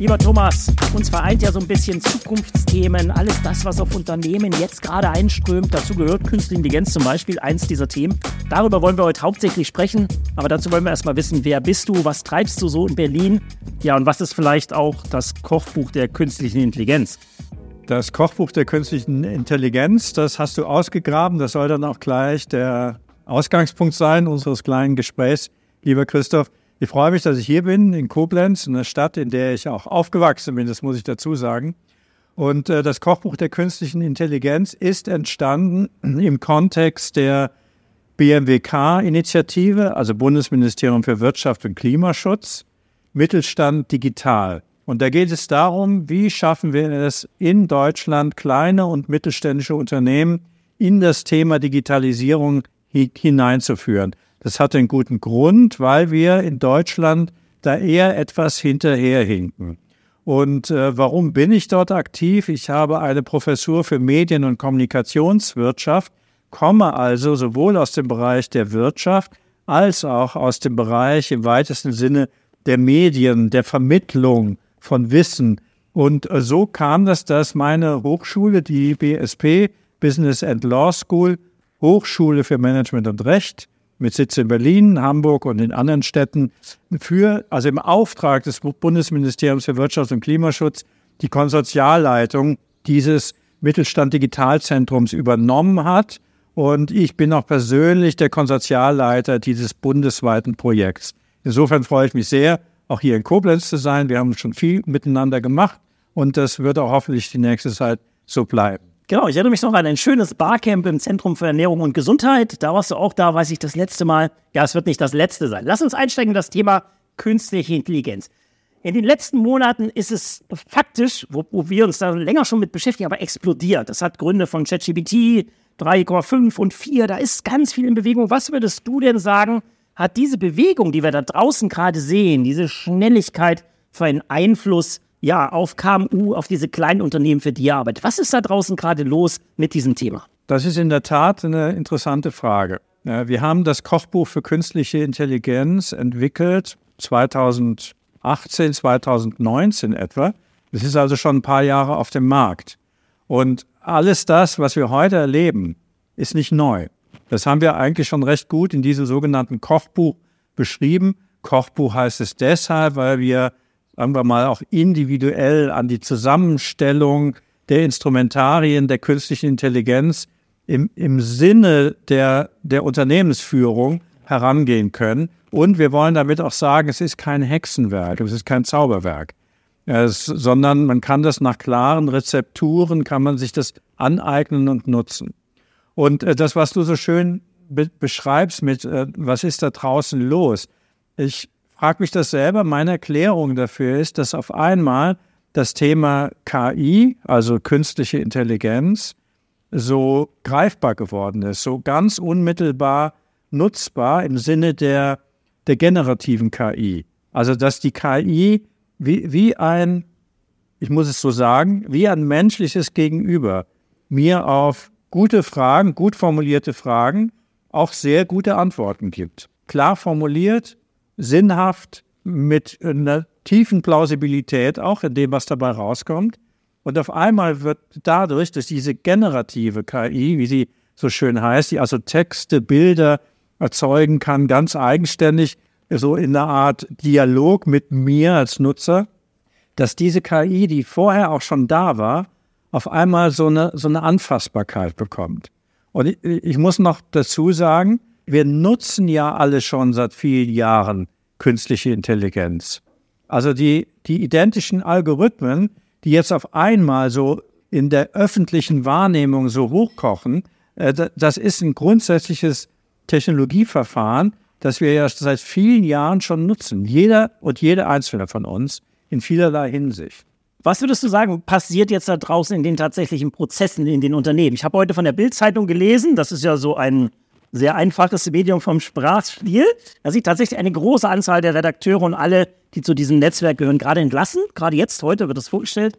Lieber Thomas, uns vereint ja so ein bisschen Zukunftsthemen, alles das, was auf Unternehmen jetzt gerade einströmt. Dazu gehört Künstliche Intelligenz zum Beispiel, eins dieser Themen. Darüber wollen wir heute hauptsächlich sprechen, aber dazu wollen wir erstmal wissen, wer bist du, was treibst du so in Berlin? Ja, und was ist vielleicht auch das Kochbuch der künstlichen Intelligenz? Das Kochbuch der künstlichen Intelligenz, das hast du ausgegraben. Das soll dann auch gleich der Ausgangspunkt sein unseres kleinen Gesprächs, lieber Christoph. Ich freue mich, dass ich hier bin in Koblenz, in einer Stadt, in der ich auch aufgewachsen bin, das muss ich dazu sagen. Und äh, das Kochbuch der künstlichen Intelligenz ist entstanden im Kontext der BMWK-Initiative, also Bundesministerium für Wirtschaft und Klimaschutz, Mittelstand digital. Und da geht es darum, wie schaffen wir es in Deutschland, kleine und mittelständische Unternehmen in das Thema Digitalisierung hineinzuführen. Das hat einen guten Grund, weil wir in Deutschland da eher etwas hinterherhinken. Und äh, warum bin ich dort aktiv? Ich habe eine Professur für Medien- und Kommunikationswirtschaft, komme also sowohl aus dem Bereich der Wirtschaft als auch aus dem Bereich im weitesten Sinne der Medien, der Vermittlung von Wissen. Und äh, so kam das, dass meine Hochschule, die BSP, Business and Law School, Hochschule für Management und Recht, mit Sitz in Berlin, Hamburg und in anderen Städten für, also im Auftrag des Bundesministeriums für Wirtschaft und Klimaschutz, die Konsortialleitung dieses Mittelstand Digitalzentrums übernommen hat. Und ich bin auch persönlich der Konsortialleiter dieses bundesweiten Projekts. Insofern freue ich mich sehr, auch hier in Koblenz zu sein. Wir haben schon viel miteinander gemacht und das wird auch hoffentlich die nächste Zeit so bleiben. Genau, ich erinnere mich noch an ein schönes Barcamp im Zentrum für Ernährung und Gesundheit. Da warst du auch da, weiß ich, das letzte Mal. Ja, es wird nicht das letzte sein. Lass uns einsteigen in das Thema künstliche Intelligenz. In den letzten Monaten ist es faktisch, wo, wo wir uns da länger schon mit beschäftigen, aber explodiert. Das hat Gründe von ChatGPT 3,5 und 4. Da ist ganz viel in Bewegung. Was würdest du denn sagen, hat diese Bewegung, die wir da draußen gerade sehen, diese Schnelligkeit für einen Einfluss ja, auf KMU, auf diese kleinen Unternehmen, für die ihr arbeitet. Was ist da draußen gerade los mit diesem Thema? Das ist in der Tat eine interessante Frage. Wir haben das Kochbuch für künstliche Intelligenz entwickelt 2018, 2019 etwa. Das ist also schon ein paar Jahre auf dem Markt. Und alles das, was wir heute erleben, ist nicht neu. Das haben wir eigentlich schon recht gut in diesem sogenannten Kochbuch beschrieben. Kochbuch heißt es deshalb, weil wir sagen wir mal, auch individuell an die Zusammenstellung der Instrumentarien der künstlichen Intelligenz im, im Sinne der, der Unternehmensführung herangehen können. Und wir wollen damit auch sagen, es ist kein Hexenwerk, es ist kein Zauberwerk, es, sondern man kann das nach klaren Rezepturen, kann man sich das aneignen und nutzen. Und äh, das, was du so schön be beschreibst mit, äh, was ist da draußen los? Ich frage mich das selber. Meine Erklärung dafür ist, dass auf einmal das Thema KI, also künstliche Intelligenz, so greifbar geworden ist, so ganz unmittelbar nutzbar im Sinne der, der generativen KI. Also dass die KI wie, wie ein, ich muss es so sagen, wie ein menschliches Gegenüber mir auf gute Fragen, gut formulierte Fragen auch sehr gute Antworten gibt. Klar formuliert, sinnhaft, mit einer tiefen Plausibilität auch in dem, was dabei rauskommt. Und auf einmal wird dadurch, dass diese generative KI, wie sie so schön heißt, die also Texte, Bilder erzeugen kann, ganz eigenständig, so in einer Art Dialog mit mir als Nutzer, dass diese KI, die vorher auch schon da war, auf einmal so eine, so eine Anfassbarkeit bekommt. Und ich, ich muss noch dazu sagen, wir nutzen ja alle schon seit vielen Jahren künstliche Intelligenz. Also die, die identischen Algorithmen, die jetzt auf einmal so in der öffentlichen Wahrnehmung so hochkochen, äh, das ist ein grundsätzliches Technologieverfahren, das wir ja seit vielen Jahren schon nutzen. Jeder und jede einzelne von uns in vielerlei Hinsicht. Was würdest du sagen, passiert jetzt da draußen in den tatsächlichen Prozessen in den Unternehmen? Ich habe heute von der Bild-Zeitung gelesen, das ist ja so ein sehr einfaches Medium vom Sprachstil. Da sieht tatsächlich eine große Anzahl der Redakteure und alle, die zu diesem Netzwerk gehören, gerade entlassen. Gerade jetzt, heute wird es vorgestellt.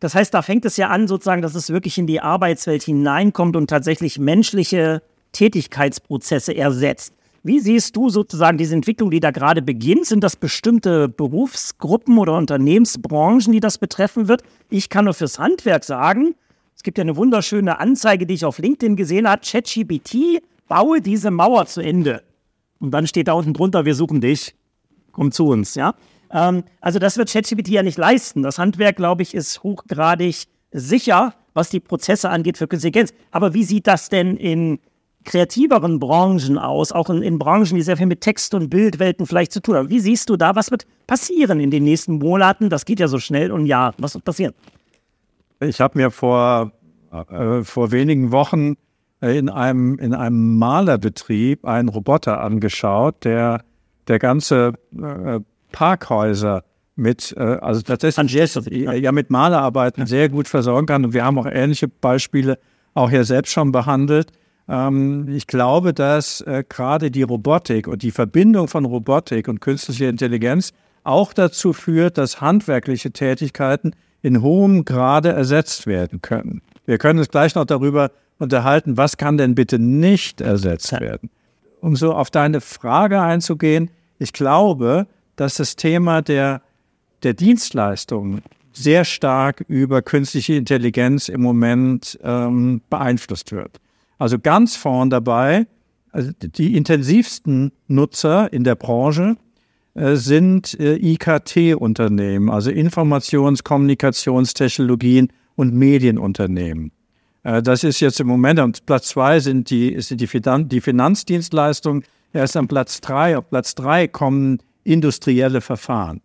Das heißt, da fängt es ja an, sozusagen, dass es wirklich in die Arbeitswelt hineinkommt und tatsächlich menschliche Tätigkeitsprozesse ersetzt. Wie siehst du sozusagen diese Entwicklung, die da gerade beginnt? Sind das bestimmte Berufsgruppen oder Unternehmensbranchen, die das betreffen wird? Ich kann nur fürs Handwerk sagen, es gibt ja eine wunderschöne Anzeige, die ich auf LinkedIn gesehen habe. ChatGPT, baue diese Mauer zu Ende. Und dann steht da unten drunter, wir suchen dich. Komm zu uns, ja? Ähm, also das wird ChatGPT ja nicht leisten. Das Handwerk, glaube ich, ist hochgradig sicher, was die Prozesse angeht für Künstliche Intelligenz. Aber wie sieht das denn in kreativeren Branchen aus, auch in, in, Branchen, die sehr viel mit Text- und Bildwelten vielleicht zu tun haben. Wie siehst du da, was wird passieren in den nächsten Monaten? Das geht ja so schnell und Jahren. Was wird passieren? Ich habe mir vor, äh, vor wenigen Wochen in, einem, in einem Malerbetrieb einen Roboter angeschaut, der, der ganze äh, Parkhäuser mit, äh, also tatsächlich ja, mit Malerarbeiten sehr gut versorgen kann. Und wir haben auch ähnliche Beispiele auch hier selbst schon behandelt. Ähm, ich glaube, dass äh, gerade die Robotik und die Verbindung von Robotik und künstlicher Intelligenz auch dazu führt, dass handwerkliche Tätigkeiten in hohem Grade ersetzt werden können. Wir können uns gleich noch darüber unterhalten, was kann denn bitte nicht ersetzt werden. Um so auf deine Frage einzugehen, ich glaube, dass das Thema der, der Dienstleistungen sehr stark über künstliche Intelligenz im Moment ähm, beeinflusst wird. Also ganz vorn dabei, also die intensivsten Nutzer in der Branche äh, sind äh, IKT-Unternehmen, also Informations-, Kommunikationstechnologien und Medienunternehmen. Äh, das ist jetzt im Moment, auf Platz zwei sind die, sind die, Finan die Finanzdienstleistungen, erst am Platz drei. Auf Platz drei kommen industrielle Verfahren.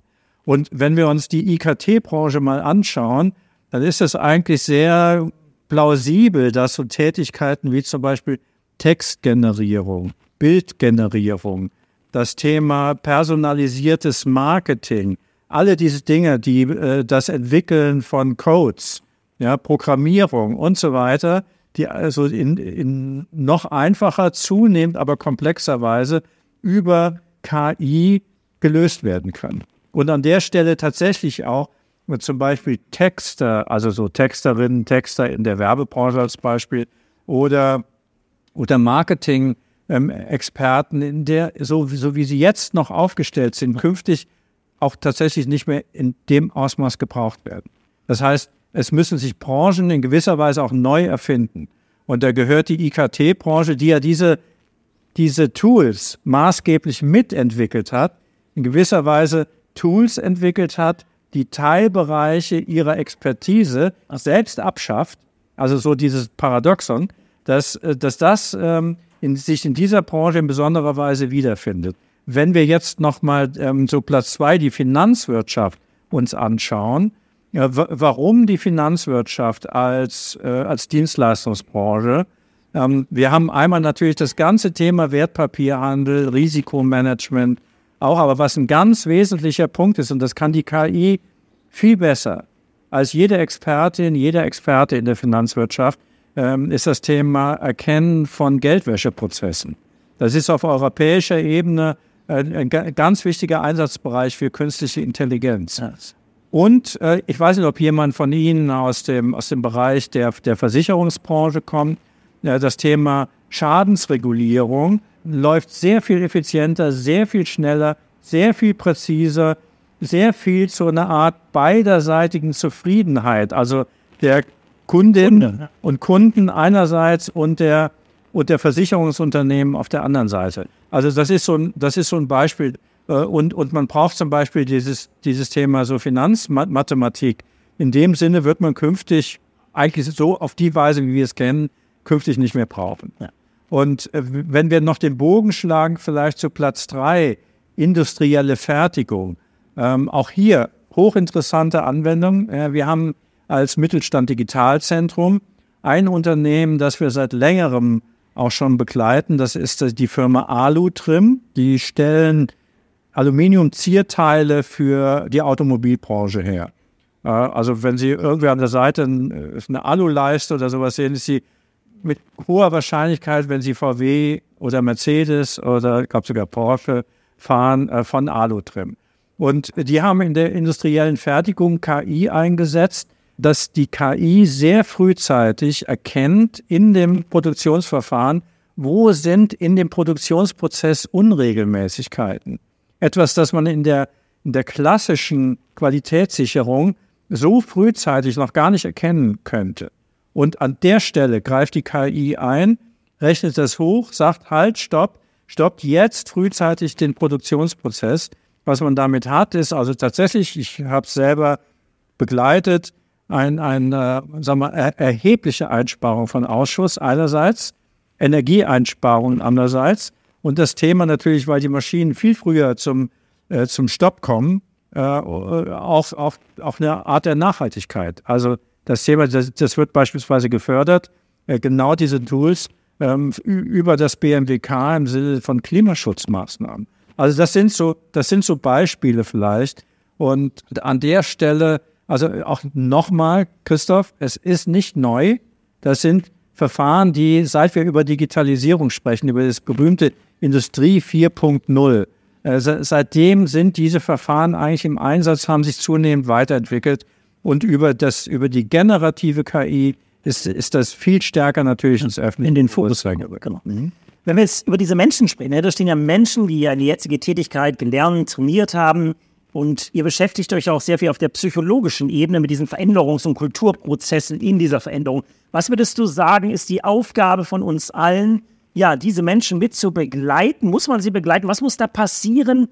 Und wenn wir uns die IKT-Branche mal anschauen, dann ist es eigentlich sehr plausibel, dass so Tätigkeiten wie zum Beispiel Textgenerierung, Bildgenerierung, das Thema personalisiertes Marketing, alle diese Dinge, die äh, das Entwickeln von Codes, ja, Programmierung und so weiter, die also in, in noch einfacher, zunehmend aber komplexer Weise über KI gelöst werden können. Und an der Stelle tatsächlich auch zum Beispiel Texter, also so Texterinnen, Texter in der Werbebranche als Beispiel oder, oder Marketing-Experten, in der, so, so wie sie jetzt noch aufgestellt sind, künftig auch tatsächlich nicht mehr in dem Ausmaß gebraucht werden. Das heißt, es müssen sich Branchen in gewisser Weise auch neu erfinden. Und da gehört die IKT-Branche, die ja diese, diese Tools maßgeblich mitentwickelt hat, in gewisser Weise Tools entwickelt hat, die Teilbereiche ihrer Expertise selbst abschafft, also so dieses Paradoxon, dass, äh, dass das ähm, in, sich in dieser Branche in besonderer Weise wiederfindet. Wenn wir jetzt nochmal ähm, so Platz zwei die Finanzwirtschaft uns anschauen, ja, warum die Finanzwirtschaft als, äh, als Dienstleistungsbranche? Ähm, wir haben einmal natürlich das ganze Thema Wertpapierhandel, Risikomanagement, auch, aber was ein ganz wesentlicher Punkt ist, und das kann die KI viel besser als jede Expertin, jeder Experte in der Finanzwirtschaft, ähm, ist das Thema Erkennen von Geldwäscheprozessen. Das ist auf europäischer Ebene ein, ein ganz wichtiger Einsatzbereich für künstliche Intelligenz. Und äh, ich weiß nicht, ob jemand von Ihnen aus dem, aus dem Bereich der, der Versicherungsbranche kommt. Ja, das Thema Schadensregulierung läuft sehr viel effizienter, sehr viel schneller, sehr viel präziser, sehr viel zu einer Art beiderseitigen Zufriedenheit. Also der Kundin Kunde. und Kunden einerseits und der, und der Versicherungsunternehmen auf der anderen Seite. Also das ist so ein, das ist so ein Beispiel. Äh, und, und man braucht zum Beispiel dieses, dieses Thema so Finanzmathematik. In dem Sinne wird man künftig eigentlich so auf die Weise, wie wir es kennen, künftig nicht mehr brauchen. Ja. Und äh, wenn wir noch den Bogen schlagen, vielleicht zu Platz drei, industrielle Fertigung. Ähm, auch hier hochinteressante Anwendung. Äh, wir haben als Mittelstand Digitalzentrum ein Unternehmen, das wir seit längerem auch schon begleiten. Das ist die Firma Alutrim. Die stellen Aluminiumzierteile für die Automobilbranche her. Äh, also wenn Sie irgendwer an der Seite eine Aluleiste oder sowas sehen, ist sie mit hoher Wahrscheinlichkeit, wenn Sie VW oder Mercedes oder ich glaube sogar Porsche fahren, äh, von Alutrim. Und die haben in der industriellen Fertigung KI eingesetzt, dass die KI sehr frühzeitig erkennt in dem Produktionsverfahren, wo sind in dem Produktionsprozess Unregelmäßigkeiten. Etwas, das man in der, in der klassischen Qualitätssicherung so frühzeitig noch gar nicht erkennen könnte. Und an der Stelle greift die KI ein, rechnet das hoch, sagt halt, stopp, stoppt jetzt frühzeitig den Produktionsprozess. Was man damit hat, ist also tatsächlich, ich habe es selber begleitet, ein, ein äh, sagen wir, er, erhebliche Einsparung von Ausschuss einerseits, Energieeinsparungen andererseits und das Thema natürlich, weil die Maschinen viel früher zum, äh, zum Stopp kommen, äh, auch, auch, auch eine Art der Nachhaltigkeit. Also das Thema, das, das wird beispielsweise gefördert, äh, genau diese Tools ähm, über das BMWK im Sinne von Klimaschutzmaßnahmen. Also das sind so, das sind so Beispiele vielleicht. Und an der Stelle, also auch nochmal, Christoph, es ist nicht neu. Das sind Verfahren, die, seit wir über Digitalisierung sprechen, über das berühmte Industrie 4.0, äh, seitdem sind diese Verfahren eigentlich im Einsatz, haben sich zunehmend weiterentwickelt. Und über, das, über die generative KI ist, ist das viel stärker natürlich ins öffentliche In den Fokus. Genau. Mhm. Wenn wir jetzt über diese Menschen sprechen, da stehen ja Menschen, die ja eine jetzige Tätigkeit gelernt, trainiert haben. Und ihr beschäftigt euch auch sehr viel auf der psychologischen Ebene mit diesen Veränderungs- und Kulturprozessen in dieser Veränderung. Was würdest du sagen, ist die Aufgabe von uns allen, ja, diese Menschen mit zu begleiten? Muss man sie begleiten? Was muss da passieren,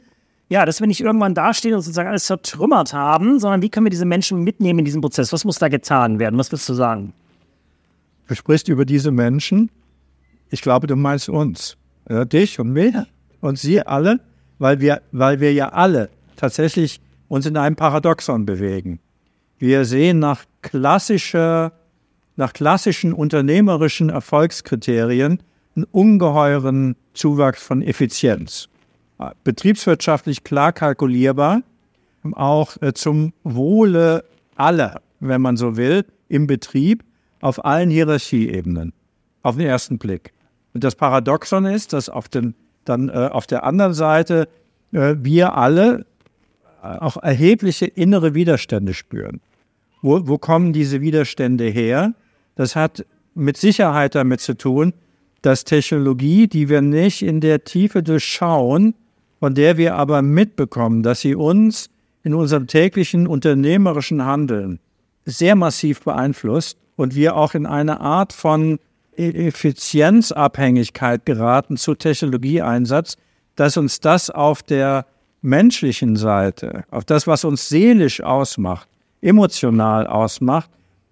ja, dass wir nicht irgendwann dastehen und sozusagen alles zertrümmert haben, sondern wie können wir diese Menschen mitnehmen in diesem Prozess? Was muss da getan werden? Was willst du sagen? Du sprichst über diese Menschen. Ich glaube, du meinst uns. Ja, dich und mich und sie alle, weil wir, weil wir ja alle tatsächlich uns in einem Paradoxon bewegen. Wir sehen nach klassischer, nach klassischen unternehmerischen Erfolgskriterien einen ungeheuren Zuwachs von Effizienz betriebswirtschaftlich klar kalkulierbar, auch äh, zum Wohle aller, wenn man so will, im Betrieb auf allen Hierarchieebenen, auf den ersten Blick. Und das Paradoxon ist, dass auf, den, dann, äh, auf der anderen Seite äh, wir alle auch erhebliche innere Widerstände spüren. Wo, wo kommen diese Widerstände her? Das hat mit Sicherheit damit zu tun, dass Technologie, die wir nicht in der Tiefe durchschauen, von der wir aber mitbekommen, dass sie uns in unserem täglichen unternehmerischen Handeln sehr massiv beeinflusst und wir auch in eine Art von e- Effizienzabhängigkeit geraten zu Technologieeinsatz, dass uns das auf der menschlichen Seite, auf das, was uns seelisch ausmacht, emotional ausmacht,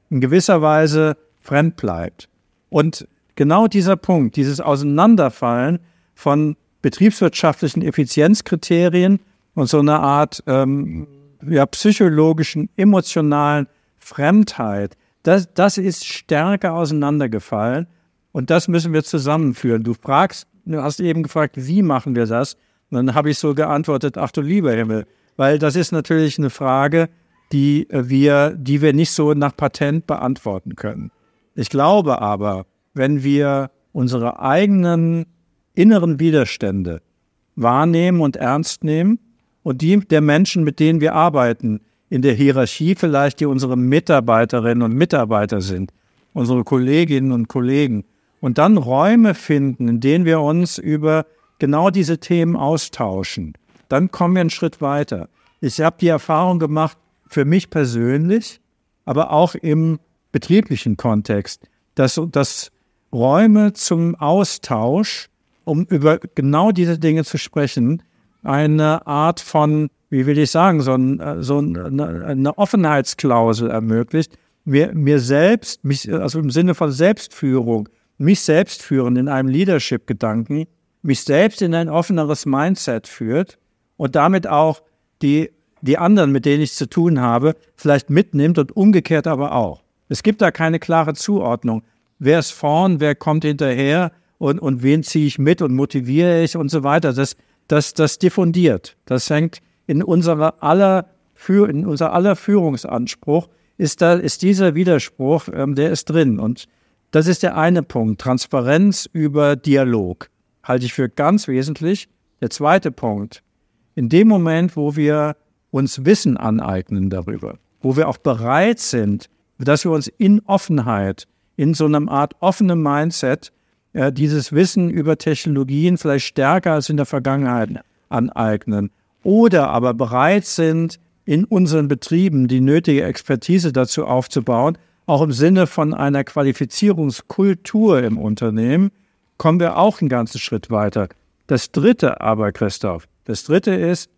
in gewisser Weise fremd bleibt. Und genau dieser Punkt, dieses Auseinanderfallen von betriebswirtschaftlichen Effizienzkriterien und so eine Art ähm, ja, psychologischen, emotionalen Fremdheit, das, das ist stärker auseinandergefallen und das müssen wir zusammenführen. Du fragst, du hast eben gefragt, wie machen wir das? Und dann habe ich so geantwortet, ach du lieber Himmel, weil das ist natürlich eine Frage, die wir, die wir nicht so nach Patent beantworten können. Ich glaube aber, wenn wir unsere eigenen inneren Widerstände wahrnehmen und ernst nehmen und die der Menschen, mit denen wir arbeiten, in der Hierarchie vielleicht, die unsere Mitarbeiterinnen und Mitarbeiter sind, unsere Kolleginnen und Kollegen, und dann Räume finden, in denen wir uns über genau diese Themen austauschen, dann kommen wir einen Schritt weiter. Ich habe die Erfahrung gemacht, für mich persönlich, aber auch im betrieblichen Kontext, dass, dass Räume zum Austausch um über genau diese Dinge zu sprechen, eine Art von, wie will ich sagen, so, ein, so eine, eine Offenheitsklausel ermöglicht, mir, mir selbst, mich, also im Sinne von Selbstführung, mich selbst führen in einem Leadership-Gedanken, mich selbst in ein offeneres Mindset führt und damit auch die, die anderen, mit denen ich zu tun habe, vielleicht mitnimmt und umgekehrt aber auch. Es gibt da keine klare Zuordnung. Wer ist vorn, wer kommt hinterher, und, und wen ziehe ich mit und motiviere ich und so weiter. Das, das, das diffundiert. Das hängt in unserer aller, in unser aller Führungsanspruch ist da, ist dieser Widerspruch, ähm, der ist drin. Und Das ist der eine Punkt. Transparenz über Dialog halte ich für ganz wesentlich. Der zweite Punkt. In dem Moment, wo wir uns Wissen aneignen darüber, wo wir auch bereit sind, dass wir uns in Offenheit, in so einer Art offenem Mindset, äh, dieses Wissen über Technologien vielleicht stärker als in der Vergangenheit aneignen. Oder aber bereit sind, in unseren Betrieben die nötige Expertise dazu aufzubauen, auch im Sinne von einer Qualifizierungskultur im Unternehmen, kommen wir auch einen ganzen Schritt weiter. Das Dritte aber, Christoph, das Dritte ist,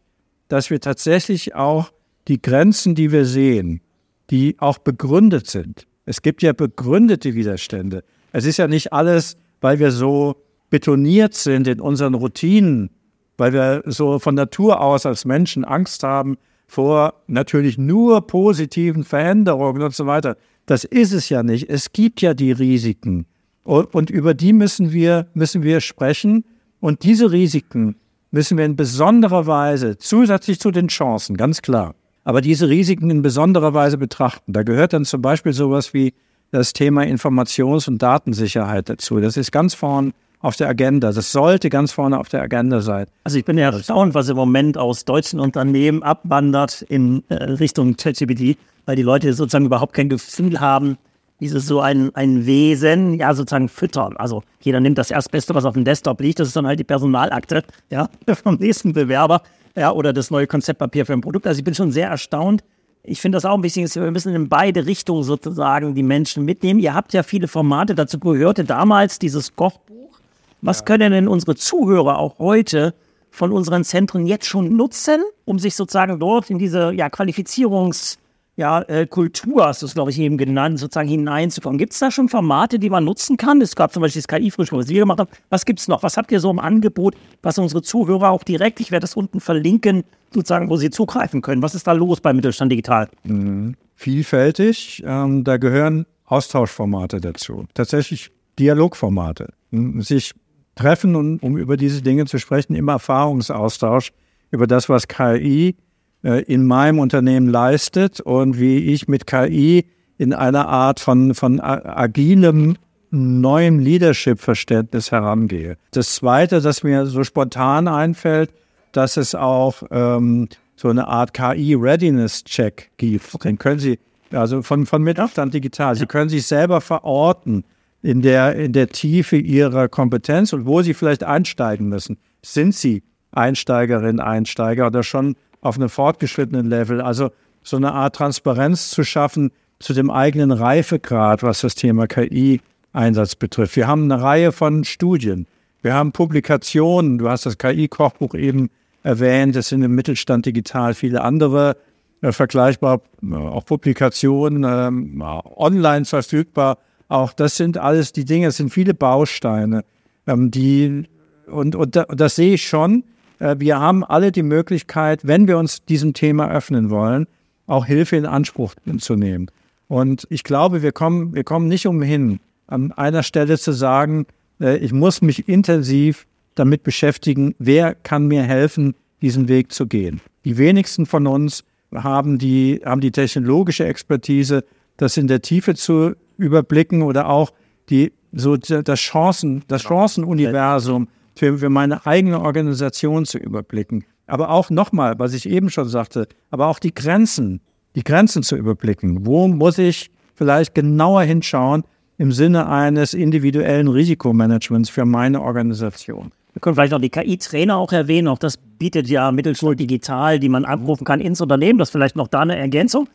dass wir tatsächlich auch die Grenzen, die wir sehen, die auch begründet sind. Es gibt ja begründete Widerstände. Es ist ja nicht alles, weil wir so betoniert sind in unseren Routinen, weil wir so von Natur aus als Menschen Angst haben vor natürlich nur positiven Veränderungen und so weiter. Das ist es ja nicht. Es gibt ja die Risiken. Und, über die müssen wir, müssen wir sprechen. Und diese Risiken müssen wir in besonderer Weise, zusätzlich zu den Chancen, ganz klar, aber diese Risiken in besonderer Weise betrachten. Da gehört dann zum Beispiel sowas wie das Thema Informations- und Datensicherheit dazu. Das ist ganz vorn auf der Agenda. Das sollte ganz vorne auf der Agenda sein. Also ich bin ja erstaunt, was im Moment aus deutschen Unternehmen abwandert in äh, Richtung ChatGPT, weil die Leute sozusagen überhaupt kein Gefühl haben, dieses so ein, ein Wesen, ja, sozusagen füttern. Also jeder nimmt das Erstbeste, was auf dem Desktop liegt, das ist dann halt die Personalakte, ja, vom nächsten Bewerber, ja, oder das neue Konzeptpapier für ein Produkt. Also ich bin schon sehr erstaunt. Ich finde das auch ein bisschen, wir müssen in beide Richtungen sozusagen die Menschen mitnehmen. Ihr habt ja viele Formate, dazu gehörte damals dieses Kochbuch. Was ja. können denn unsere Zuhörer auch heute von unseren Zentren jetzt schon nutzen, um sich sozusagen dort in diese ja, Qualifizierungs- ja, äh, Kultur, hast du es, glaube ich, eben genannt, sozusagen hineinzukommen. Gibt es da schon Formate, die man nutzen kann? Es gab zum Beispiel das KI-Frühstück, was wir gemacht haben. Was gibt es noch? Was habt ihr so im Angebot, was unsere Zuhörer auch direkt, ich werde das unten verlinken, sozusagen, wo sie zugreifen können? Was ist da los bei Mittelstand Digital? Mhm. Vielfältig. Ähm, da gehören Austauschformate dazu. Tatsächlich Dialogformate. Sich treffen, und, um über diese Dinge zu sprechen, immer Erfahrungsaustausch über das, was KI in meinem Unternehmen leistet und wie ich mit KI in einer Art von, von agilem neuem Leadership-Verständnis herangehe. Das Zweite, das mir so spontan einfällt, dass es auch ähm, so eine Art KI-Readiness-Check gibt. Den können Sie, also von, von Mittelstand digital, Sie können sich selber verorten in der, in der Tiefe Ihrer Kompetenz und wo Sie vielleicht einsteigen müssen. Sind Sie Einsteigerin, Einsteiger oder schon auf einem fortgeschrittenen Level. Also so eine Art Transparenz zu schaffen zu dem eigenen Reifegrad, was das Thema KI-Einsatz betrifft. Wir haben eine Reihe von Studien. Wir haben Publikationen. Du hast das KI-Kochbuch eben erwähnt. Es sind im Mittelstand digital viele andere äh, vergleichbar, äh, auch Publikationen äh, online verfügbar. Auch das sind alles die Dinge, es sind viele Bausteine, ähm, die, und, und das sehe ich schon. Äh, wir haben alle die Möglichkeit, wenn wir uns diesem Thema öffnen wollen, auch Hilfe in Anspruch zu nehmen. Und ich glaube, wir kommen, wir kommen nicht umhin, an einer Stelle zu sagen, äh, ich muss mich intensiv damit beschäftigen, wer kann mir helfen, diesen Weg zu gehen. Die wenigsten von uns haben die, haben die technologische Expertise, das in der Tiefe zu überblicken oder auch die, so das Chancen, das Chancenuniversum für, für meine eigene Organisation zu überblicken. Aber auch nochmal, was ich eben schon sagte, aber auch die Grenzen, die Grenzen zu überblicken. Wo muss ich vielleicht genauer hinschauen im Sinne eines individuellen Risikomanagements für meine Organisation? Wir können vielleicht noch die KI-Trainer auch erwähnen. Auch das bietet ja Mittelschul digital, die man abrufen kann ins Unternehmen. Das ist vielleicht noch da eine Ergänzung.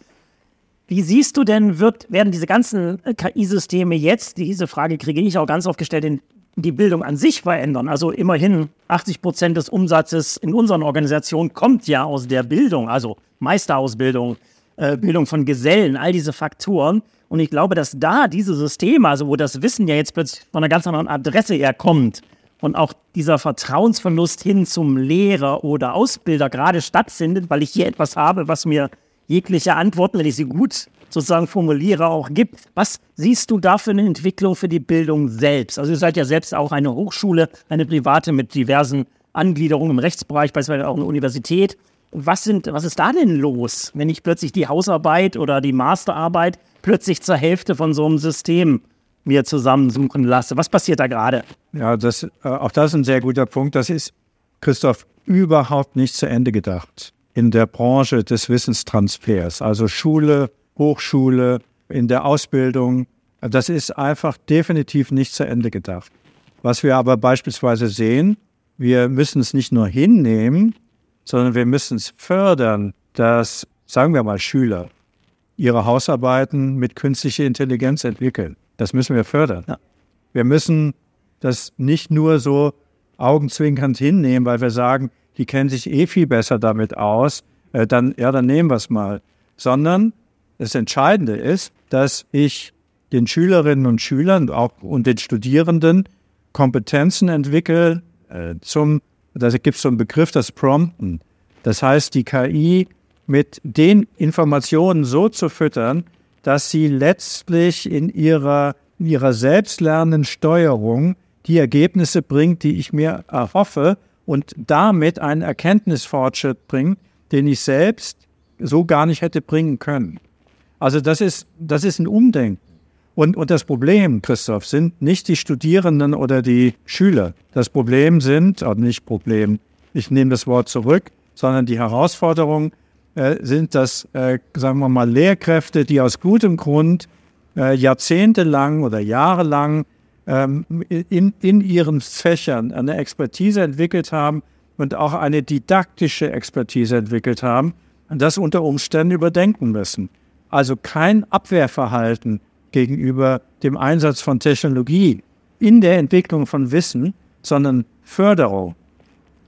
Wie siehst du denn, wird, werden diese ganzen KI-Systeme jetzt, diese Frage kriege ich auch ganz oft gestellt, in die Bildung an sich verändern. Also immerhin 80 Prozent des Umsatzes in unseren Organisationen kommt ja aus der Bildung, also Meisterausbildung, äh, Bildung von Gesellen, all diese Faktoren. Und ich glaube, dass da diese Systeme, also wo das Wissen ja jetzt plötzlich von einer ganz anderen Adresse herkommt und auch dieser Vertrauensverlust hin zum Lehrer oder Ausbilder gerade stattfindet, weil ich hier etwas habe, was mir jegliche Antworten, wenn ich sie gut sozusagen formuliere, auch gibt. Was siehst du da für eine Entwicklung für die Bildung selbst? Also ihr seid ja selbst auch eine Hochschule, eine private mit diversen Angliederungen im Rechtsbereich, beispielsweise auch eine Universität. Was, sind, was ist da denn los, wenn ich plötzlich die Hausarbeit oder die Masterarbeit plötzlich zur Hälfte von so einem System mir zusammensuchen lasse. Was passiert da gerade? Ja, das, äh, auch das ist ein sehr guter Punkt. Das ist, Christoph, überhaupt nicht zu Ende gedacht in der Branche des Wissenstransfers. Also Schule, Hochschule, in der Ausbildung. Das ist einfach definitiv nicht zu Ende gedacht. Was wir aber beispielsweise sehen, wir müssen es nicht nur hinnehmen, sondern wir müssen es fördern, dass, sagen wir mal, Schüler ihre Hausarbeiten mit künstlicher Intelligenz entwickeln. Das müssen wir fördern. Ja. Wir müssen das nicht nur so augenzwinkernd hinnehmen, weil wir sagen, die kennen sich eh viel besser damit aus, äh, dann, ja, dann nehmen wir es mal. Sondern das Entscheidende ist, dass ich den Schülerinnen und Schülern auch, und den Studierenden Kompetenzen entwickle äh, zum, da gibt es so einen Begriff, das Prompten. Das heißt, die KI mit den Informationen so zu füttern, dass sie letztlich in ihrer, in ihrer selbstlernenden Steuerung die Ergebnisse bringt, die ich mir erhoffe und damit einen Erkenntnisfortschritt bringt, den ich selbst so gar nicht hätte bringen können. Also das ist, das ist ein Umdenken. Und, und das Problem, Christoph, sind nicht die Studierenden oder die Schüler. Das Problem sind, oder nicht Problem, ich nehme das Wort zurück, sondern die Herausforderung äh, sind das, äh, sagen wir mal, Lehrkräfte, die aus gutem Grund äh, jahrzehntelang oder jahrelang ähm, in, in ihren Fächern eine Expertise entwickelt haben und auch eine didaktische Expertise entwickelt haben und das unter Umständen überdenken müssen. Also kein Abwehrverhalten gegenüber dem Einsatz von Technologie in der Entwicklung von Wissen, sondern Förderung,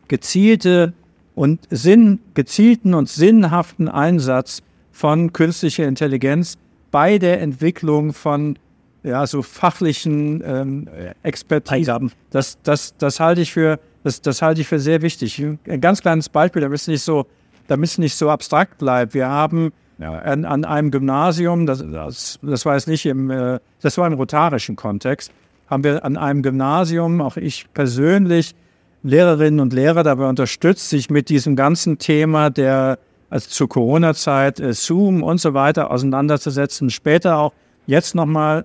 gezielte und Sinn, gezielten und sinnhaften Einsatz von künstlicher Intelligenz bei der Entwicklung von ja, so fachlichen ähm, Expertisen. Das, das, das halte ich für, das, das halte ich für sehr wichtig. Ein ganz kleines Beispiel, damit es nicht so, damit es nicht so abstrakt bleibt. Wir haben ja. an, an einem Gymnasium, das, das, das war jetzt nicht im, äh, das war im rotarischen Kontext, haben wir an einem Gymnasium, auch ich persönlich, Lehrerinnen und Lehrer dabei unterstützt, sich mit diesem ganzen Thema der also zur Corona-Zeit, äh, Zoom und so weiter auseinanderzusetzen. Später auch jetzt nochmal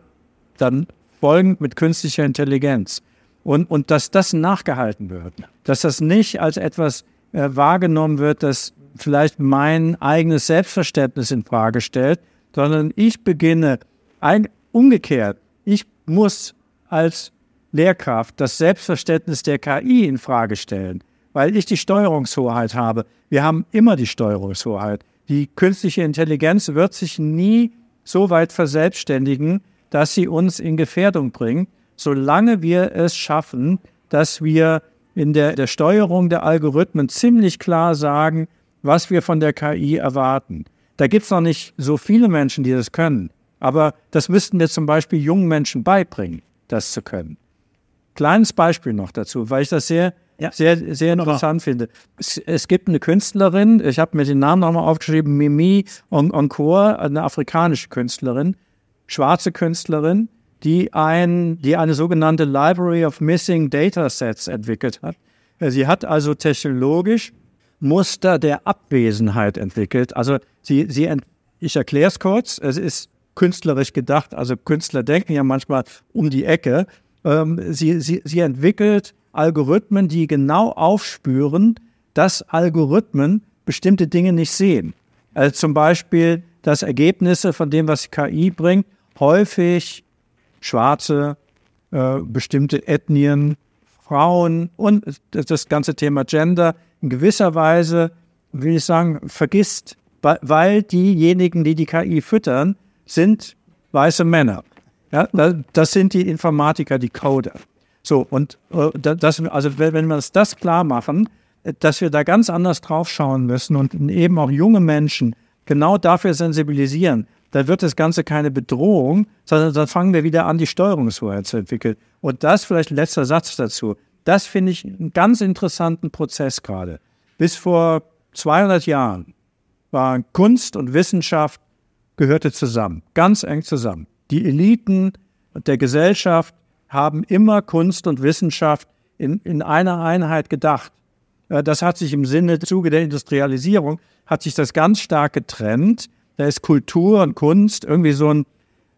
dann folgend mit künstlicher Intelligenz. Und, und dass das nachgehalten wird, dass das nicht als etwas äh, wahrgenommen wird, das vielleicht mein eigenes Selbstverständnis in Frage stellt, sondern ich beginne ein, umgekehrt. Ich muss als Lehrkraft das Selbstverständnis der KI in Frage stellen, weil ich die Steuerungshoheit habe. Wir haben immer die Steuerungshoheit. Die künstliche Intelligenz wird sich nie so weit verselbstständigen, dass sie uns in Gefährdung bringt, solange wir es schaffen, dass wir in der, der Steuerung der Algorithmen ziemlich klar sagen, was wir von der KI erwarten. Da gibt es noch nicht so viele Menschen, die das können. Aber das müssten wir zum Beispiel jungen Menschen beibringen, das zu können. Kleines Beispiel noch dazu, weil ich das sehr, ja. sehr, sehr interessant finde. Es, es, gibt eine Künstlerin, ich habe mir den Namen nochmal aufgeschrieben, Mimi Encore, eine afrikanische Künstlerin, schwarze Künstlerin, die, ein, die eine sogenannte Library of Missing Datasets entwickelt hat. Sie hat also technologisch Muster der Abwesenheit entwickelt. Also sie, sie ich erkläre es kurz, es ist künstlerisch gedacht, also Künstler denken ja manchmal um die Ecke. Ähm, sie, sie, sie entwickelt Algorithmen, die genau aufspüren, dass Algorithmen bestimmte Dinge nicht sehen. Also zum Beispiel, dass Ergebnisse von dem, was KI bringt, häufig Schwarze, äh, bestimmte Ethnien, Frauen und das ganze Thema Gender in gewisser Weise, will ich sagen, vergisst, weil diejenigen, die die KI füttern, sind weiße Männer. Ja, das sind die Informatiker, die Coder. So, und äh, das, also wenn wir uns das klar machen, dass wir da ganz anders drauf schauen müssen und eben auch junge Menschen genau dafür sensibilisieren, dann wird das Ganze keine Bedrohung, sondern dann fangen wir wieder an, die Steuerungshoheit zu entwickeln. Und das vielleicht letzter Satz dazu. Das finde ich einen ganz interessanten Prozess gerade. Bis vor 200 Jahren waren Kunst und Wissenschaft gehörte zusammen, ganz eng zusammen. Die Eliten der Gesellschaft haben immer Kunst und Wissenschaft in, in einer Einheit gedacht. Äh, das hat sich im Sinne Zuge der Industrialisierung, hat sich das ganz stark getrennt. Da ist Kultur und Kunst irgendwie so ein,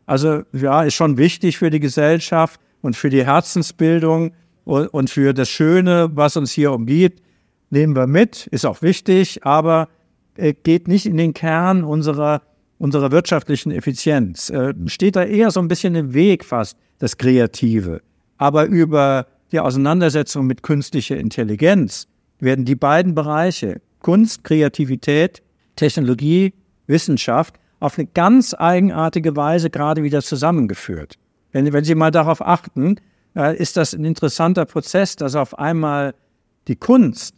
Also ja, ist schon wichtig für die Gesellschaft und für die Herzensbildung und, für das Schöne, was uns hier umgibt. Nehmen wir mit, ist auch wichtig, aber äh, geht nicht in den Kern unserer, unserer wirtschaftlichen Effizienz. Äh, steht da eher so ein bisschen im Weg fast, das Kreative. Aber über die Auseinandersetzung mit künstlicher Intelligenz werden die beiden Bereiche Kunst, Kreativität, Technologie, Wissenschaft auf eine ganz eigenartige Weise gerade wieder zusammengeführt. Wenn, wenn Sie mal darauf achten, ist das ein interessanter Prozess, dass auf einmal die Kunst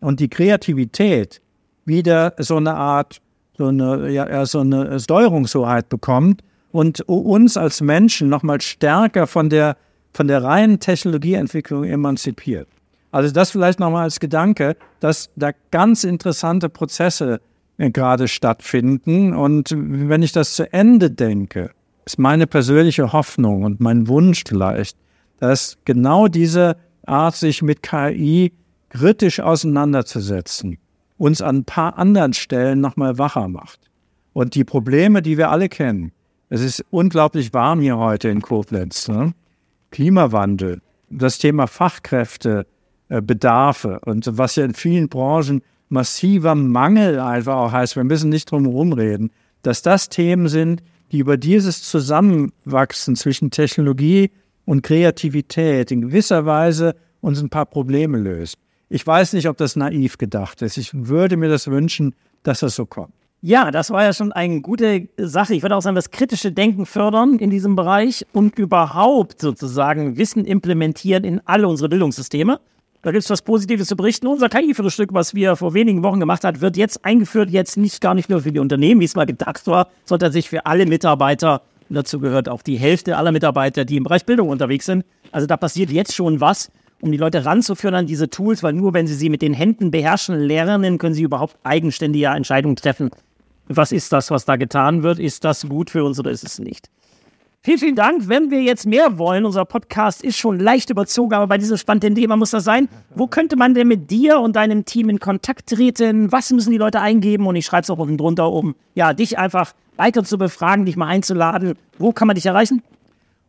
und die Kreativität wieder so eine Art, so eine, ja, so eine Steuerungshoheit bekommt und uns als Menschen nochmal stärker von der, von der reinen Technologieentwicklung emanzipiert. Also das vielleicht nochmal als Gedanke, dass da ganz interessante Prozesse äh, gerade stattfinden. Und wenn ich das zu Ende denke, ist meine persönliche Hoffnung und mein Wunsch vielleicht, dass genau diese Art, sich mit KI kritisch auseinanderzusetzen, uns an ein paar anderen Stellen nochmal wacher macht. Und die Probleme, die wir alle kennen, es ist unglaublich warm hier heute in Koblenz, ne? Klimawandel, das Thema Fachkräfte, äh, Bedarfe und was ja in vielen Branchen massiver Mangel einfach auch heißt, wir müssen nicht drum herum reden, dass das Themen sind, die über dieses Zusammenwachsen zwischen Technologie und Kreativität in gewisser Weise uns ein paar Probleme löst. Ich weiß nicht, ob das naiv gedacht ist. Ich würde mir das wünschen, dass das so kommt. Ja, das war ja schon eine gute Sache. Ich würde auch sagen, das kritische Denken fördern in diesem Bereich und überhaupt sozusagen Wissen implementieren in alle unsere Bildungssysteme. Da gibt es was Positives zu berichten. Unser KI-Stück, was wir vor wenigen Wochen gemacht haben, wird jetzt eingeführt, jetzt nicht gar nicht nur für die Unternehmen, wie es mal gedacht war, sondern sich für alle Mitarbeiter. Dazu gehört auch die Hälfte aller Mitarbeiter, die im Bereich Bildung unterwegs sind. Also da passiert jetzt schon was, um die Leute ranzuführen an diese Tools, weil nur wenn sie sie mit den Händen beherrschen lernen, können sie überhaupt eigenständige Entscheidungen treffen. Was ist das, was da getan wird? Ist das gut für uns oder ist es nicht? Vielen, vielen Dank. Wenn wir jetzt mehr wollen, unser Podcast ist schon leicht überzogen, aber bei diesem spannenden Thema muss das sein. Wo könnte man denn mit dir und deinem Team in Kontakt treten? Was müssen die Leute eingeben? Und ich schreibe es auch unten drunter, um ja, dich einfach weiter zu befragen, dich mal einzuladen. Wo kann man dich erreichen?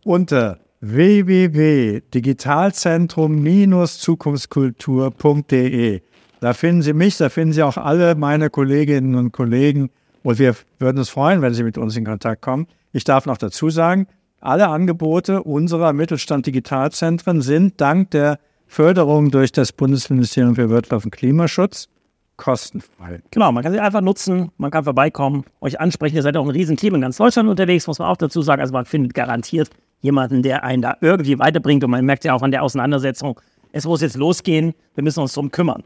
Unter www.digitalzentrum-zukunftskultur.de. Da finden Sie mich, da finden Sie auch alle meine Kolleginnen und Kollegen. Und wir würden uns freuen, wenn Sie mit uns in Kontakt kommen. Ich darf noch dazu sagen, alle Angebote unserer Mittelstand Digitalzentren sind dank der Förderung durch das Bundesministerium für Wirtschaft und Klimaschutz kostenfrei. Genau, man kann sie einfach nutzen, man kann vorbeikommen, euch ansprechen. Ihr seid auch ein Riesenteam in ganz Deutschland unterwegs, muss man auch dazu sagen. Also man findet garantiert jemanden, der einen da irgendwie weiterbringt. Und man merkt ja auch an der Auseinandersetzung, es muss jetzt losgehen, wir müssen uns darum kümmern.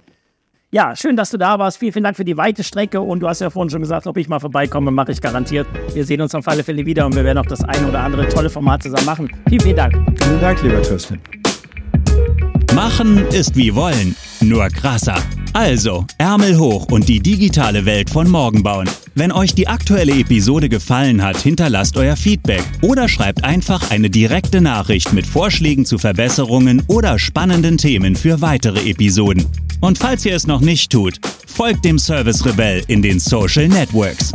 Ja, schön, dass du da warst. Vielen, vielen Dank für die weite Strecke. Und du hast ja vorhin schon gesagt, ob ich mal vorbeikomme, mache ich garantiert. Wir sehen uns auf alle Fälle wieder und wir werden auch das eine oder andere tolle Format zusammen machen. Vielen, vielen Dank. Vielen Dank, lieber Thorsten. Machen ist wie wollen, nur krasser. Also, Ärmel hoch und die digitale Welt von morgen bauen. Wenn euch die aktuelle Episode gefallen hat, hinterlasst euer Feedback oder schreibt einfach eine direkte Nachricht mit Vorschlägen zu Verbesserungen oder spannenden Themen für weitere Episoden. Und falls ihr es noch nicht tut, folgt dem Service Rebell in den Social Networks.